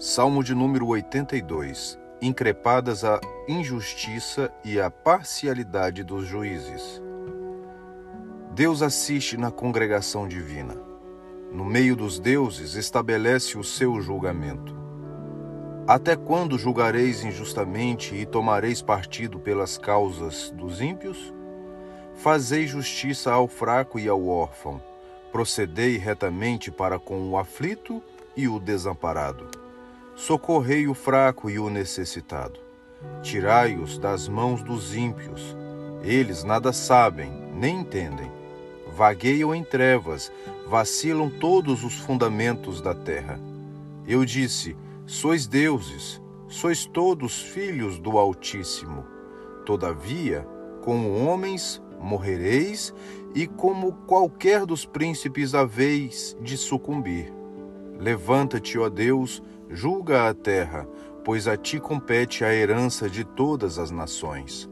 Salmo de número 82. Increpadas a injustiça e a parcialidade dos juízes. Deus assiste na congregação divina. No meio dos deuses estabelece o seu julgamento. Até quando julgareis injustamente e tomareis partido pelas causas dos ímpios? Fazei justiça ao fraco e ao órfão. Procedei retamente para com o aflito e o desamparado Socorrei o fraco e o necessitado. Tirai-os das mãos dos ímpios. Eles nada sabem, nem entendem. Vagueiam em trevas, vacilam todos os fundamentos da terra. Eu disse: Sois deuses, sois todos filhos do Altíssimo. Todavia, como homens morrereis, e como qualquer dos príncipes haveis de sucumbir. Levanta-te, ó Deus, julga a terra, pois a ti compete a herança de todas as nações.